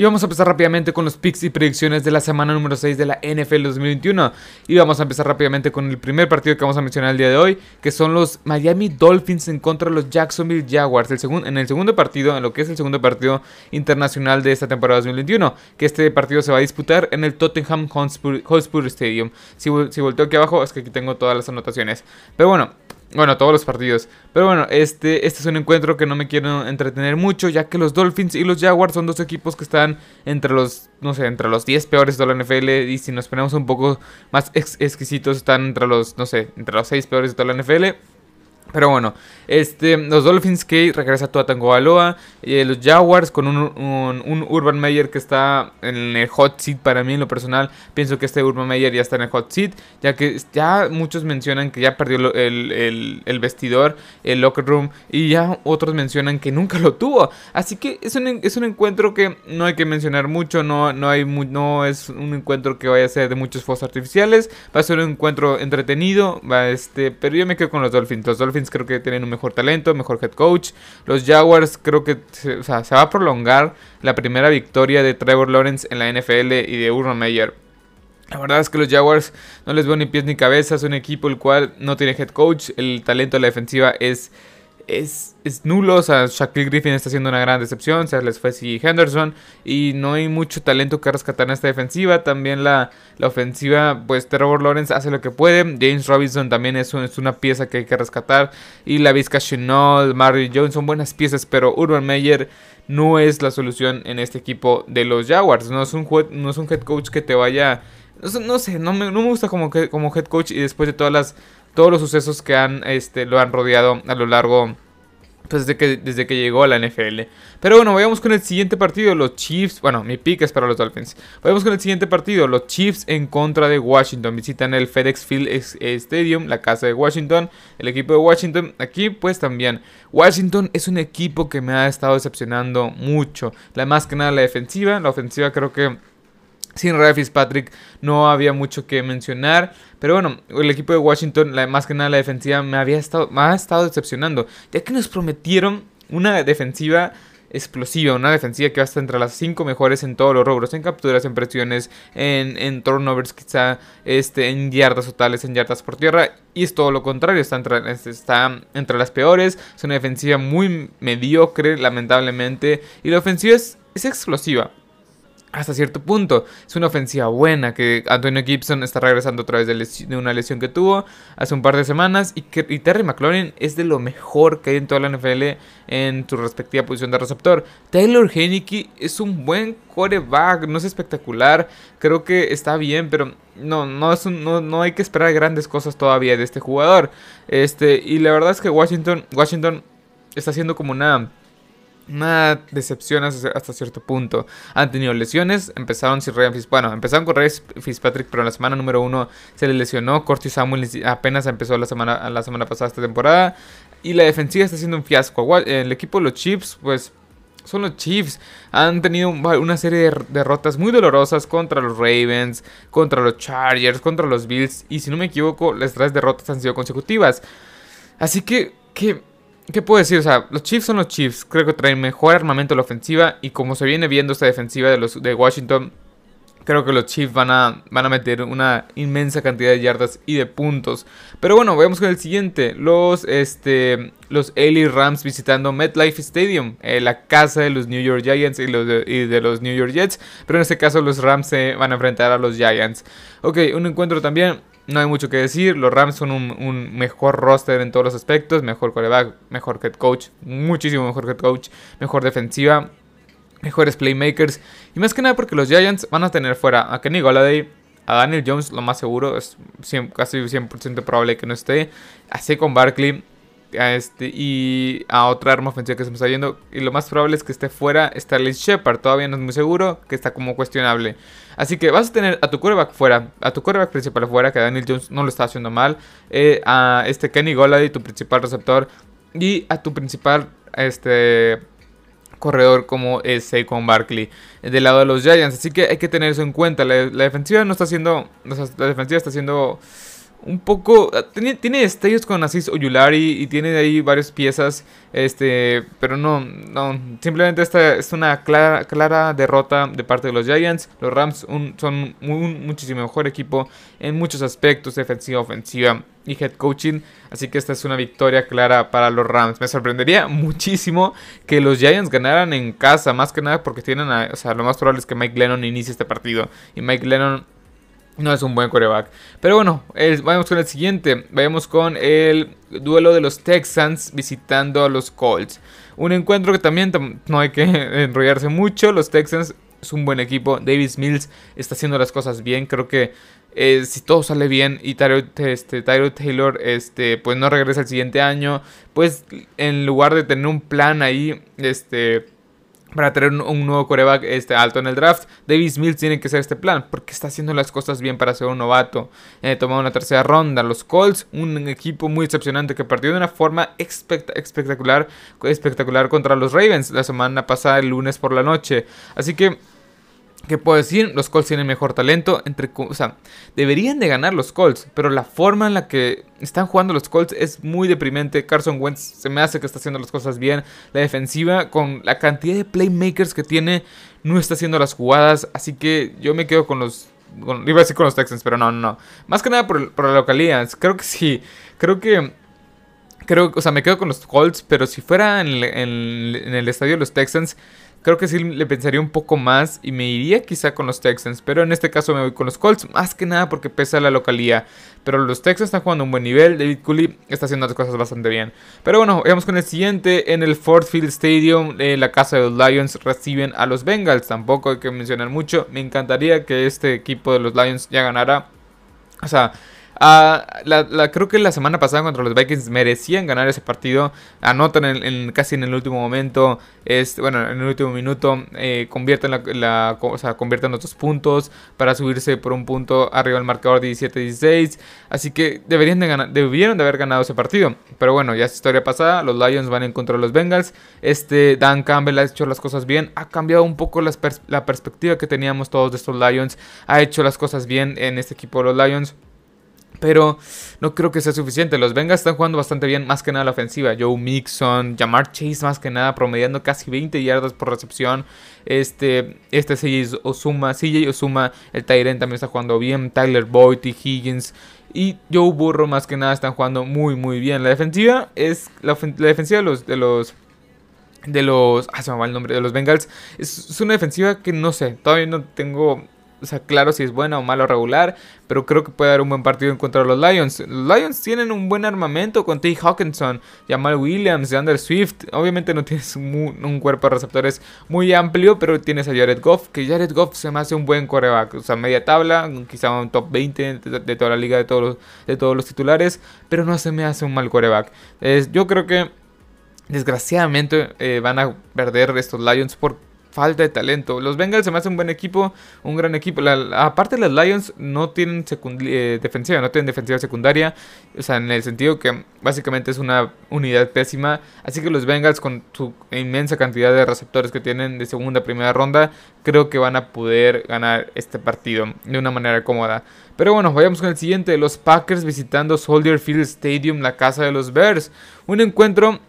Y vamos a empezar rápidamente con los picks y predicciones de la semana número 6 de la NFL 2021. Y vamos a empezar rápidamente con el primer partido que vamos a mencionar el día de hoy, que son los Miami Dolphins en contra de los Jacksonville Jaguars. El en el segundo partido, en lo que es el segundo partido internacional de esta temporada 2021, que este partido se va a disputar en el Tottenham Hotspur, Stadium. Si, si volteo aquí abajo, es que aquí tengo todas las anotaciones. Pero bueno, bueno, todos los partidos. Pero bueno, este, este es un encuentro que no me quiero entretener mucho, ya que los Dolphins y los Jaguars son dos equipos que están entre los, no sé, entre los 10 peores de la NFL. Y si nos ponemos un poco más exquisitos, están entre los, no sé, entre los 6 peores de toda la NFL. Pero bueno, este, los Dolphins que regresa a Tango Baloa. Eh, los Jaguars con un, Urban Meyer que está en el hot seat para mí en lo personal. Pienso que este Urban Meyer ya está en el hot seat. Ya que ya muchos mencionan que ya perdió el, vestidor, el locker room. Y ya otros mencionan que nunca lo tuvo. Así que es un, es un encuentro que no hay que mencionar mucho. No, no, hay no es un encuentro que vaya a ser de muchos fuegos artificiales. Va a ser un encuentro entretenido. Va este, pero yo me quedo con los Dolphins. Los Dolphins creo que tienen un mejor talento, mejor head coach. Los Jaguars creo que se, se va a prolongar la primera victoria de Trevor Lawrence en la NFL y de Urban Meyer. La verdad es que los Jaguars no les veo ni pies ni cabeza. Es un equipo el cual no tiene head coach. El talento de la defensiva es es, nulo. O sea, Shaquille Griffin está haciendo una gran decepción. O les fue si Henderson. Y no hay mucho talento que rescatar en esta defensiva. También la, la ofensiva, pues Trevor Lawrence hace lo que puede. James Robinson también es, es una pieza que hay que rescatar. Y la Vizca Chenol, Mary Jones son buenas piezas. Pero Urban Meyer no es la solución en este equipo de los Jaguars. No es un, no es un head coach que te vaya. No, sé, no me, no me gusta como, como head coach. Y después de todas las todos los sucesos que han, este, lo han rodeado a lo largo pues desde que, desde que llegó a la NFL. Pero bueno, vayamos con el siguiente partido. Los Chiefs, bueno, mi pick es para los Dolphins. Vayamos con el siguiente partido. Los Chiefs en contra de Washington. Visitan el FedEx Field Stadium, la casa de Washington. El equipo de Washington. Aquí pues también. Washington es un equipo que me ha estado decepcionando mucho. La más que nada la defensiva. La ofensiva creo que sin Ryan Fitzpatrick no había mucho que mencionar. Pero bueno, el equipo de Washington, la, más que nada la defensiva, me, había estado, me ha estado decepcionando. Ya que nos prometieron una defensiva explosiva, una defensiva que va a estar entre las 5 mejores en todos los rubros, en capturas, en presiones, en, turnovers, quizá este, en yardas totales, en yardas por tierra. Y es todo lo contrario, está entre, las peores. Es una defensiva muy mediocre, lamentablemente. Y la ofensiva es explosiva hasta cierto punto. Es una ofensiva buena que Antonio Gibson está regresando otra vez de, una lesión que tuvo hace un par de semanas y, que, Terry McLaurin es de lo mejor que hay en toda la NFL en su respectiva posición de receptor. Taylor Heineke es un buen quarterback, no es espectacular, creo que está bien, pero no, no, es no, no hay que esperar grandes cosas todavía de este jugador. Este, y la verdad es que Washington, Washington está haciendo como una una decepción hasta cierto punto. Han tenido lesiones, empezaron sin Ryan. Bueno, empezaron con Ryan Fitzpatrick, pero en la semana número uno se le lesionó. Corty Samuel apenas empezó la semana, la semana pasada esta temporada. Y la defensiva está siendo un fiasco. El equipo de los Chiefs, pues son los Chiefs. Han tenido una serie de derrotas muy dolorosas contra los Ravens, contra los Chargers, contra los Bills. Y si no me equivoco, las tres derrotas han sido consecutivas. Así que, que ¿Qué puedo decir? O sea, los Chiefs son los Chiefs. Creo que traen mejor armamento a la ofensiva. Y como se viene viendo esta defensiva de, los, de Washington, creo que los Chiefs van a, van a meter una inmensa cantidad de yardas y de puntos. Pero bueno, vamos con el siguiente. Los, este, los LA Rams visitando MetLife Stadium, eh, la casa de los New York Giants y, los de, y de los New York Jets. Pero en este caso los Rams se van a enfrentar a los Giants. Ok, un encuentro también no hay mucho que decir. Los Rams son un, mejor roster en todos los aspectos. Mejor quarterback, mejor head coach. Muchísimo mejor head coach. Mejor defensiva. Mejores playmakers. Y más que nada porque los Giants van a tener fuera a Kenny Golladay. A Daniel Jones, lo más seguro. Es casi 100% probable que no esté. Así con Barkley a este, y a otra arma ofensiva que se me. Y lo más probable es que esté fuera Starley Shepard. Todavía no es muy seguro, que está como cuestionable. Así que vas a tener a tu quarterback fuera, a tu quarterback principal fuera, que Daniel Jones no lo está haciendo mal. Eh, a este Kenny Golladay, tu principal receptor. Y a tu principal este, corredor como es Saquon Barkley del lado de los Giants. Así que hay que tener eso en cuenta. La, defensiva no está haciendo. la defensiva está haciendo un poco. Ah, tiene, tiene con Aziz Oyulari y tiene ahí varias piezas. Este. Pero no. No. Simplemente esta es una clara, derrota de parte de los Giants. Los Rams son un muchísimo mejor equipo en muchos aspectos. Defensiva, ofensiva y head coaching. Así que esta es una victoria clara para los Rams. Me sorprendería muchísimo que los Giants ganaran en casa. Más que nada porque tienen. o sea, lo más probable es que Mike Lennon inicie este partido. Y Mike Lennon no es un buen coreback. Pero bueno, vayamos con el siguiente. Vayamos con el duelo de los Texans visitando a los Colts. Un encuentro que también no hay que enrollarse mucho. Los Texans es un buen equipo. Davis Mills está haciendo las cosas bien. Creo que eh, si todo sale bien y Tyro, este, Taylor este, pues no regresa el siguiente año, pues en lugar de tener un plan ahí, este para tener un, nuevo coreback este, alto en el draft. Davis Mills tiene que ser este plan porque está haciendo las cosas bien para ser un novato. Eh, tomado una tercera ronda. Los Colts, un equipo muy decepcionante que partió de una forma espectacular, espectacular contra los Ravens la semana pasada, el lunes por la noche. Así que ¿Qué puedo decir? Los Colts tienen mejor talento. Entre, o sea, deberían de ganar los Colts. Pero la forma en la que están jugando los Colts es muy deprimente. Carson Wentz se me hace que está haciendo las cosas bien. La defensiva, con la cantidad de playmakers que tiene, no está haciendo las jugadas. Así que yo me quedo con los. iba a decir con los Texans, pero no, no, no. Más que nada por, la localidad. Creo que sí. Creo que creo, o sea, me quedo con los Colts, pero si fuera en el estadio de los Texans, Creo que sí le pensaría un poco más y me iría quizá con los Texans. Pero en este caso me voy con los Colts. Más que nada porque pesa la localía. Pero los Texans están jugando un buen nivel. David Cooley está haciendo las cosas bastante bien. Pero bueno, vamos con el siguiente. En el Ford Field Stadium, en la casa de los Lions reciben a los Bengals. Tampoco hay que mencionar mucho. Me encantaría que este equipo de los Lions ya ganara. O sea, Ah, creo que la semana pasada contra los Vikings merecían ganar ese partido. Anotan en, casi en el último momento. Bueno, en el último minuto. Eh, convierten, la, convierten otros puntos. Para subirse por un punto arriba del marcador 17-16. Así que deberían de ganar, debieron de haber ganado ese partido. Pero bueno, ya es historia pasada. Los Lions van en contra de los Bengals. Este Dan Campbell ha hecho las cosas bien. Ha cambiado un poco la perspectiva que teníamos todos de estos Lions. Ha hecho las cosas bien en este equipo de los Lions. Pero no creo que sea suficiente. Los Bengals están jugando bastante bien, más que nada la ofensiva. Joe Mixon, Jamar Chase, más que nada, promediando casi 20 yardas por recepción. Este, este CJ Osuma, CJ Osuma, el Tyren también está jugando bien. Tyler Boyd y Higgins. Y Joe Burrow, más que nada, están jugando muy, muy bien. La defensiva es. La, defensiva de los. De los de los. Ah, se me va el nombre. De los Bengals. es, una defensiva que no sé. Todavía no tengo o sea, claro si es buena o malo regular, pero creo que puede dar un buen partido en contra de los Lions. Los Lions tienen un buen armamento con T. Hawkinson, Jamal Williams, Under Swift. Obviamente no tienes un, cuerpo de receptores muy amplio, pero tienes a Jared Goff, que Jared Goff se me hace un buen coreback. O sea, media tabla, quizá un top 20 de, toda la liga de todos, los, de todos los titulares, pero no se me hace un mal coreback. yo creo que desgraciadamente eh, van a perder estos Lions por falta de talento. Los Bengals se me hacen un buen equipo, un gran equipo. aparte los Lions no tienen eh, defensiva, no tienen defensiva secundaria. O sea, en el sentido que básicamente es una unidad pésima. Así que los Bengals con su inmensa cantidad de receptores que tienen de segunda, primera ronda, creo que van a poder ganar este partido de una manera cómoda. Pero bueno, vayamos con el siguiente. Los Packers visitando Soldier Field Stadium, la casa de los Bears. Un encuentro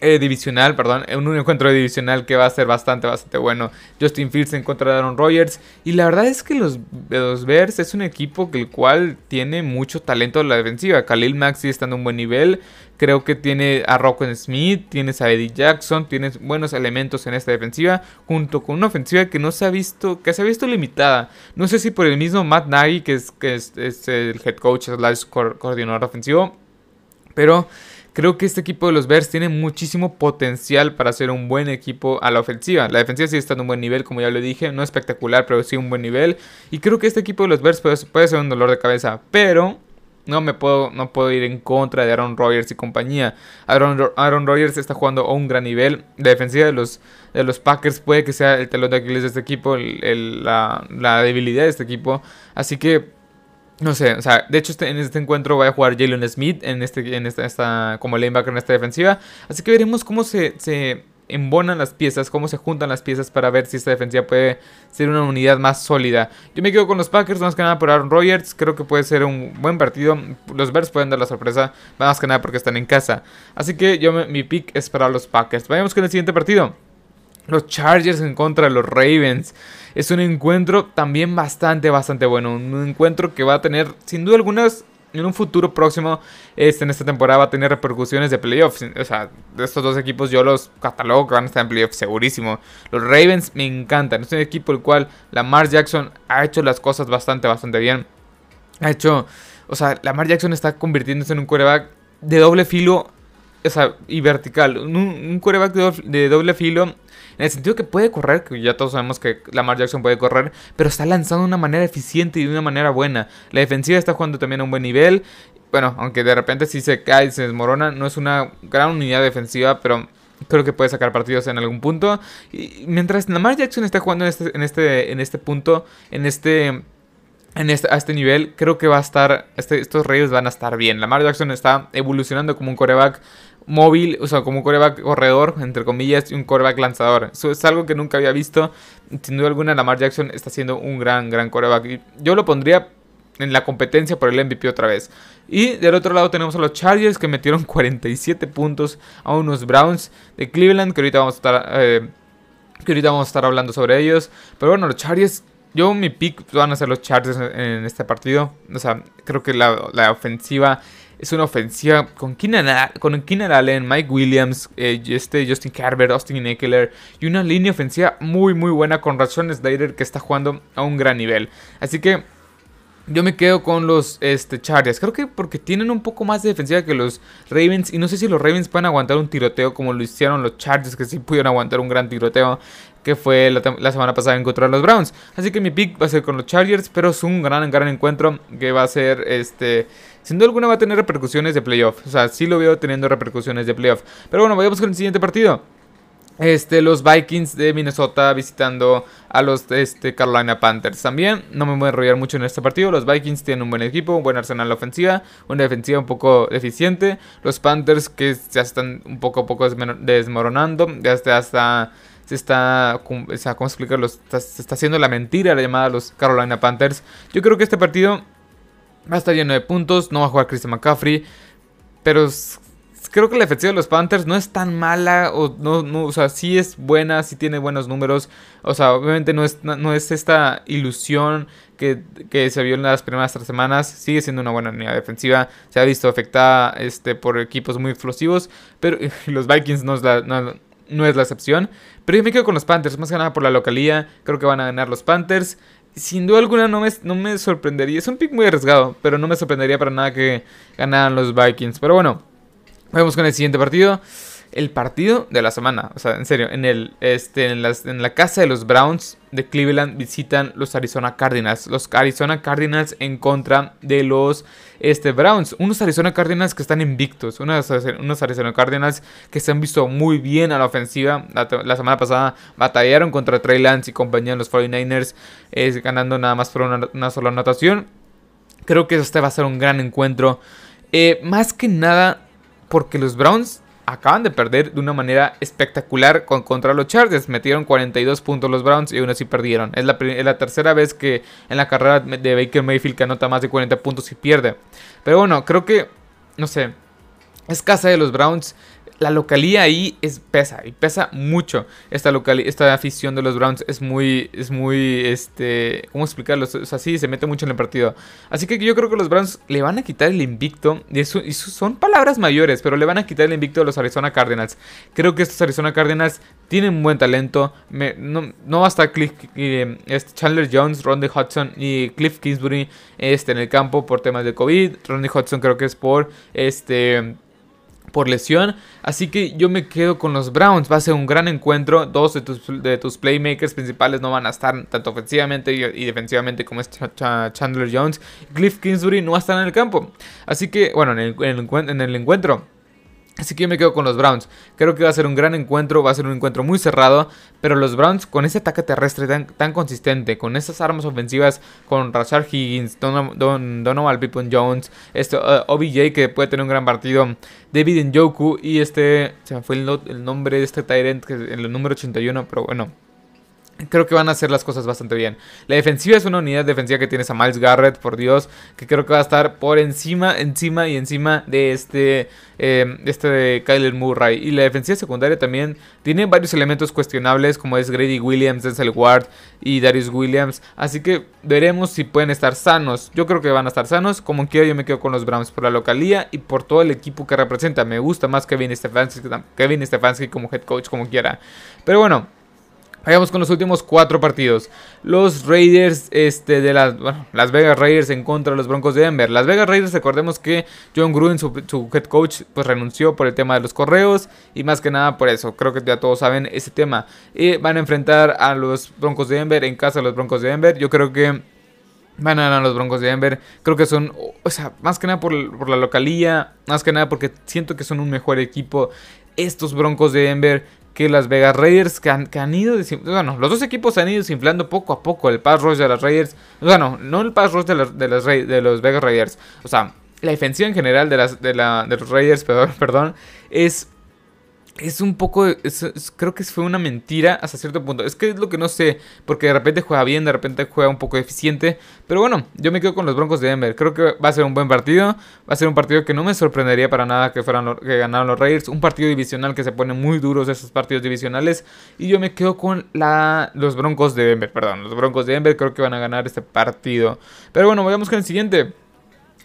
eh, divisional, perdón, un encuentro divisional que va a ser bastante, bastante bueno. Justin Fields en contra de Aaron Rodgers. Y la verdad es que los, Bears es un equipo que el cual tiene mucho talento en la defensiva. Khalil Maxi está en un buen nivel. Creo que tiene a Rocco Smith, tienes a Eddie Jackson, tienes buenos elementos en esta defensiva, junto con una ofensiva que no se ha visto, que se ha visto limitada. No sé si por el mismo Matt Nagy, que es, que es, el head coach, slash coordinador ofensivo, pero Creo que este equipo de los Bears tiene muchísimo potencial para ser un buen equipo a la ofensiva. La defensiva sigue estando en un buen nivel, como ya lo dije, no espectacular, pero sí un buen nivel. Y creo que este equipo de los Bears puede, ser un dolor de cabeza, pero no me puedo, no puedo ir en contra de Aaron Rodgers y compañía. Aaron, Rodgers está jugando a un gran nivel. La defensiva de los, Packers puede que sea el telón de Aquiles de este equipo, la debilidad de este equipo. Así que no sé, o sea, de hecho este, en este encuentro va a jugar Jalen Smith en este, en esta, como lanebacker en esta defensiva. Así que veremos cómo se, se, embonan las piezas, cómo se juntan las piezas para ver si esta defensiva puede ser una unidad más sólida. Yo me quedo con los Packers, más que nada por Aaron Rodgers, creo que puede ser un buen partido. Los Bears pueden dar la sorpresa, más que nada porque están en casa. Así que yo mi pick es para los Packers. Vayamos con el siguiente partido. Los Chargers en contra de los Ravens. Es un encuentro también bastante, bastante bueno. Un encuentro que va a tener, sin duda algunas, en un futuro próximo, este, en esta temporada va a tener repercusiones de playoffs. O sea, estos dos equipos yo los catalogo que van a estar en playoffs segurísimo. Los Ravens me encantan. Es un equipo el cual Lamar Jackson ha hecho las cosas bastante, bastante bien. Ha hecho, o sea, Lamar Jackson está convirtiéndose en un quarterback de doble filo, o sea, y vertical. Un, un quarterback de doble filo en el sentido que puede correr, que ya todos sabemos que Lamar Jackson puede correr, pero está lanzando de una manera eficiente y de una manera buena. La defensiva está jugando también a un buen nivel. Bueno, aunque de repente si se cae y se desmorona, no es una gran unidad defensiva, pero creo que puede sacar partidos en algún punto. Y mientras Lamar Jackson está jugando en este, en este, en este punto, en este en este, a este nivel, creo que va a estar, este, estos Reyes van a estar bien. Lamar Jackson está evolucionando como un coreback móvil, o sea, como un coreback corredor, entre comillas, y un coreback lanzador. Eso es algo que nunca había visto. Sin duda alguna, Lamar Jackson está siendo un gran, gran coreback. Yo lo pondría en la competencia por el MVP otra vez. Y del otro lado tenemos a los Chargers que metieron 47 puntos a unos Browns de Cleveland, que ahorita vamos a estar, eh, que ahorita vamos a estar hablando sobre ellos. Pero bueno, los Chargers yo mi pick van a ser los Chargers en, este partido. O sea, creo que la, la ofensiva es una ofensiva con Keenan, con Keenan Allen, Mike Williams, eh, este Justin Carver, Austin Eckler y una línea ofensiva muy muy buena con Rashawn Slater que está jugando a un gran nivel. Así que yo me quedo con los este, Chargers. Creo que porque tienen un poco más de defensiva que los Ravens. Y no sé si los Ravens pueden aguantar un tiroteo como lo hicieron los Chargers, que sí pudieron aguantar un gran tiroteo. Que fue la, semana pasada en contra de los Browns. Así que mi pick va a ser con los Chargers. Pero es un gran, gran encuentro. Que va a ser este. Sin duda alguna va a tener repercusiones de playoff. O sea, sí lo veo teniendo repercusiones de playoff. Pero bueno, vayamos con el siguiente partido. Este, los Vikings de Minnesota visitando a los este, Carolina Panthers. También no me voy a enrollar mucho en este partido. Los Vikings tienen un buen equipo, un buen arsenal ofensiva, una defensiva un poco deficiente. Los Panthers que ya están un poco a poco desmoronando. Ya hasta, se está, ¿cómo explicarlo? se está haciendo la mentira la llamada a los Carolina Panthers. Yo creo que este partido va a estar lleno de puntos. No va a jugar Christian McCaffrey. Pero creo que la defensiva de los Panthers no es tan mala, o no, o sea, sí es buena, sí tiene buenos números, o sea, obviamente no es, no es esta ilusión que, se vio en las primeras tres semanas, sigue siendo una buena unidad defensiva, se ha visto afectada este, por equipos muy explosivos, pero los Vikings no es la... No, es la excepción, pero yo me quedo con los Panthers, más que nada por la localía. Creo que van a ganar los Panthers sin duda alguna no me, sorprendería. Es un pick muy arriesgado, pero no me sorprendería para nada que ganaran los Vikings. Pero bueno, Vamos con el siguiente partido. El partido de la semana. O sea, en serio, en, el, este, en, la casa de los Browns de Cleveland visitan los Arizona Cardinals. Los Arizona Cardinals en contra de los este, Browns. Unos Arizona Cardinals que están invictos. Unos, unos Arizona Cardinals que se han visto muy bien a la ofensiva. La, semana pasada batallaron contra Trey Lance y compañía de los 49ers. ganando nada más por una, sola anotación. Creo que este va a ser un gran encuentro. Eh, más que nada porque los Browns acaban de perder de una manera espectacular con, contra los Chargers. Metieron 42 puntos los Browns y aún así perdieron. Es la, es la, tercera vez que en la carrera de Baker Mayfield que anota más de 40 puntos y pierde. Pero bueno, creo que, no sé, es casa de los Browns la localía ahí es pesa y pesa mucho. Esta esta afición de los Browns es muy es muy este, ¿cómo explicarlo? O sea, sí, se mete mucho en el partido. Así que yo creo que los Browns le van a quitar el invicto y eso, son palabras mayores, pero le van a quitar el invicto a los Arizona Cardinals. Creo que estos Arizona Cardinals tienen buen talento. no, no basta Cliff, eh, Chandler Jones, Ronnie Hudson y Cliff Kingsbury este, en el campo por temas de COVID. Ronnie Hudson creo que es por este por lesión. Así que yo me quedo con los Browns. Va a ser un gran encuentro. Dos de tus, de tus playmakers principales no van a estar tanto ofensivamente y, defensivamente como es Chandler Jones. Cliff Kingsbury no va a estar en el campo. Así que, bueno, en el, en el encuentro. Así que yo me quedo con los Browns. Creo que va a ser un gran encuentro, va a ser un encuentro muy cerrado. Pero los Browns, con ese ataque terrestre tan, consistente, con esas armas ofensivas, con Rashard Higgins, Don, Donovan Pippin Jones, este, uh, OBJ que puede tener un gran partido, David Njoku y este, se me fue el, nombre de este Tyrant, que es el número 81, pero bueno, Creo que van a hacer las cosas bastante bien. La defensiva es una unidad defensiva que tienes a Miles Garrett, por Dios, que creo que va a estar por encima, encima y encima de este, eh, este de Kyler Murray. Y la defensiva secundaria también tiene varios elementos cuestionables, como es Grady Williams, Denzel Ward y Darius Williams. Así que veremos si pueden estar sanos. Yo creo que van a estar sanos. Como quiera, yo me quedo con los Browns por la localía y por todo el equipo que representa. Me gusta más Kevin Stefanski, Kevin Stefanski como head coach, como quiera. Pero bueno. Vayamos con los últimos cuatro partidos. Los Raiders este, de las, Las Vegas Raiders en contra de los Broncos de Denver. Las Vegas Raiders, recordemos que John Gruden, su, head coach, pues renunció por el tema de los correos. Y más que nada por eso. Creo que ya todos saben ese tema. Y van a enfrentar a los Broncos de Denver en casa de los Broncos de Denver. Yo creo que van a ganar los Broncos de Denver. Creo que son, o sea, más que nada por, por la localía. Más que nada porque siento que son un mejor equipo. Estos Broncos de Denver que las Vegas Raiders que han, ido, bueno, los dos equipos han ido desinflando poco a poco el pass rush de las Raiders, bueno, no el pass rush de, de, de los Vegas Raiders, o sea, la defensiva en general de, las, de, la, de los Raiders, perdón, perdón, es es un poco, creo que fue una mentira hasta cierto punto. Es que es lo que no sé, porque de repente juega bien, de repente juega un poco eficiente. Pero bueno, yo me quedo con los Broncos de Denver. Creo que va a ser un buen partido. Va a ser un partido que no me sorprendería para nada que, fueran que ganaran los Raiders. Un partido divisional que se pone muy duros esos partidos divisionales. Y yo me quedo con la, los Broncos de Denver, perdón. Los Broncos de Denver creo que van a ganar este partido. Pero bueno, vayamos con el siguiente.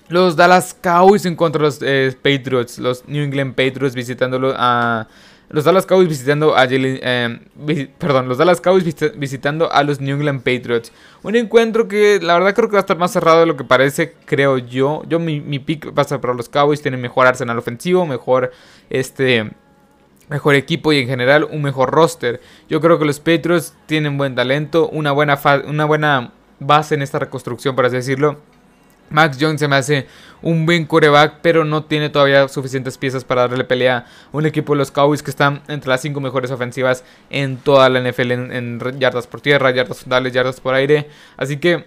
Los Dallas Cowboys en contra de los eh, Patriots. Los New England Patriots visitándolo a. Los Dallas Cowboys visitando a eh, perdón, los Dallas Cowboys visitando a los New England Patriots. Un encuentro que la verdad creo que va a estar más cerrado de lo que parece, creo yo. Yo mi, pick va a ser para los Cowboys, tienen mejor arsenal ofensivo, mejor este mejor equipo y en general un mejor roster. Yo creo que los Patriots tienen buen talento, una buena una buena base en esta reconstrucción, por así decirlo. Max Jones se me hace un buen coreback, pero no tiene todavía suficientes piezas para darle pelea a un equipo de los Cowboys que están entre las cinco mejores ofensivas en toda la NFL en, yardas por tierra, yardas frontales, yardas por aire. Así que,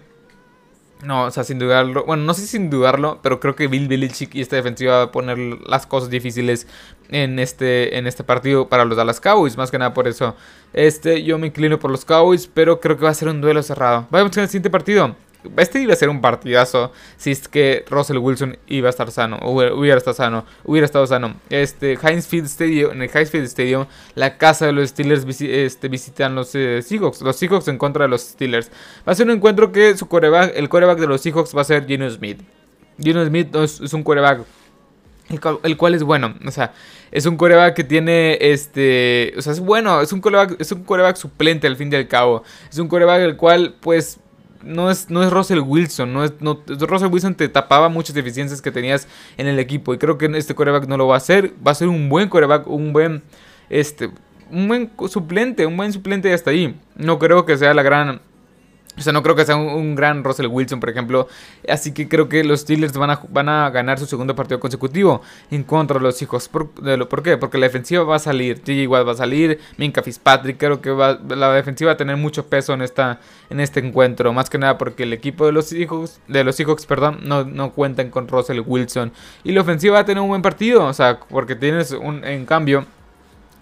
no, o sea, sin dudarlo, bueno, no sé sin dudarlo, pero creo que Bill Belichick y esta defensiva va a poner las cosas difíciles en este, en este partido para los Dallas Cowboys, más que nada por eso. Este, yo me inclino por los Cowboys, pero creo que va a ser un duelo cerrado. Vamos con el siguiente partido. Este iba a ser un partidazo si es que Russell Wilson iba a estar sano, hubiera estado sano, hubiera estado sano. Este, Heinz Field en el Heinz Field Stadium, la casa de los Steelers este, visitan los eh, Seahawks, los Seahawks en contra de los Steelers. Va a ser un encuentro que su coreback, el coreback de los Seahawks va a ser Geno Smith. Geno Smith es, un coreback el cual, es bueno. O sea, es un coreback que tiene este. O sea, es bueno. Es un coreback, es un coreback suplente al fin y al cabo. Es un coreback el cual, pues, no es, no es Russell Wilson, no es, no, Russell Wilson te tapaba muchas deficiencias que tenías en el equipo y creo que este coreback no lo va a hacer, va a ser un buen coreback, un buen, este, un buen suplente, un buen suplente hasta ahí. No creo que sea la gran o sea, no creo que sea un, gran Russell Wilson, por ejemplo. Así que creo que los Steelers van a, van a ganar su segundo partido consecutivo en contra de los hijos. ¿Por, ¿por qué? Porque la defensiva va a salir. TJ Watt va a salir. Minka Fitzpatrick. Creo que la defensiva va a tener mucho peso en, esta, en este encuentro. Más que nada porque el equipo de los hijos de los Seahawks, perdón, no, no cuentan con Russell Wilson. Y la ofensiva va a tener un buen partido. O sea, porque tienes un, en cambio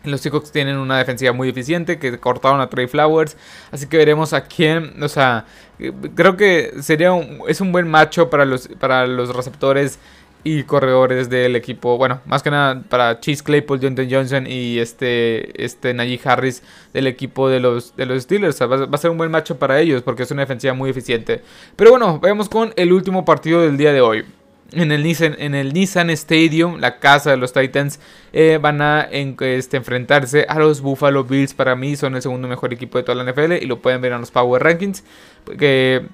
los Seahawks tienen una defensiva muy eficiente que cortaron a Trey Flowers. Así que veremos a quién. O sea, creo que sería un, es un buen macho para los, para los receptores y corredores del equipo. Bueno, más que nada para Chase Claypool, Jonathan Johnson y este, este Najee Harris del equipo de los, de los Steelers. va, va, a ser un buen macho para ellos porque es una defensiva muy eficiente. Pero bueno, vayamos con el último partido del día de hoy en el Nissan, en el Nissan Stadium, la casa de los Titans, eh, van a este, enfrentarse a los Buffalo Bills. Para mí son el segundo mejor equipo de toda la NFL y lo pueden ver en los Power Rankings. Que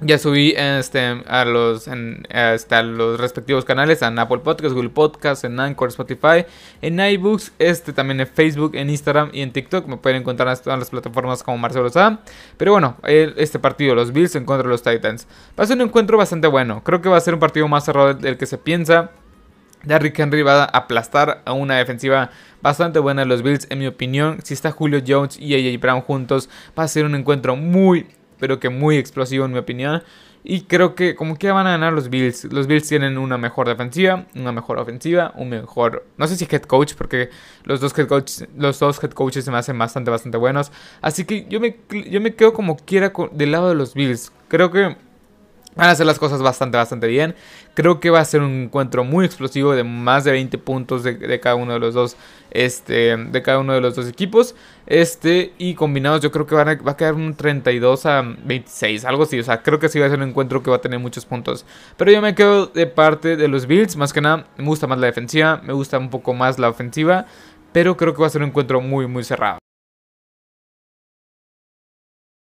ya subí este, a, los, este, los respectivos canales, en Apple Podcasts, Google Podcasts, en Anchor, Spotify, en iBooks, este, también en Facebook, en Instagram y en TikTok. Me pueden encontrar en todas las plataformas como Marcelo Sá. Pero bueno, este partido, los Bills en contra de los Titans. Va a ser un encuentro bastante bueno. Creo que va a ser un partido más cerrado del que se piensa. Derrick Henry va a aplastar a una defensiva bastante buena de los Bills, en mi opinión. Si está Julio Jones y AJ Brown juntos, va a ser un encuentro muy, pero que muy explosivo, en mi opinión. Y creo que como que van a ganar los Bills. Los Bills tienen una mejor defensiva, una mejor ofensiva, un mejor, no sé si head coach, porque los dos head coaches, los dos head coaches se me hacen bastante, bastante buenos. Así que yo me, yo me quedo como quiera del lado de los Bills. Creo que Van a hacer las cosas bastante, bastante bien. Creo que va a ser un encuentro muy explosivo de más de 20 puntos de, cada uno de los dos. Este, de cada uno de los dos equipos. Este, y combinados, yo creo que van a, va a quedar un 32 a 26, algo así. O sea, creo que sí va a ser un encuentro que va a tener muchos puntos. Pero yo me quedo de parte de los Bills. Más que nada, me gusta más la defensiva, me gusta un poco más la ofensiva. Pero creo que va a ser un encuentro muy, muy cerrado.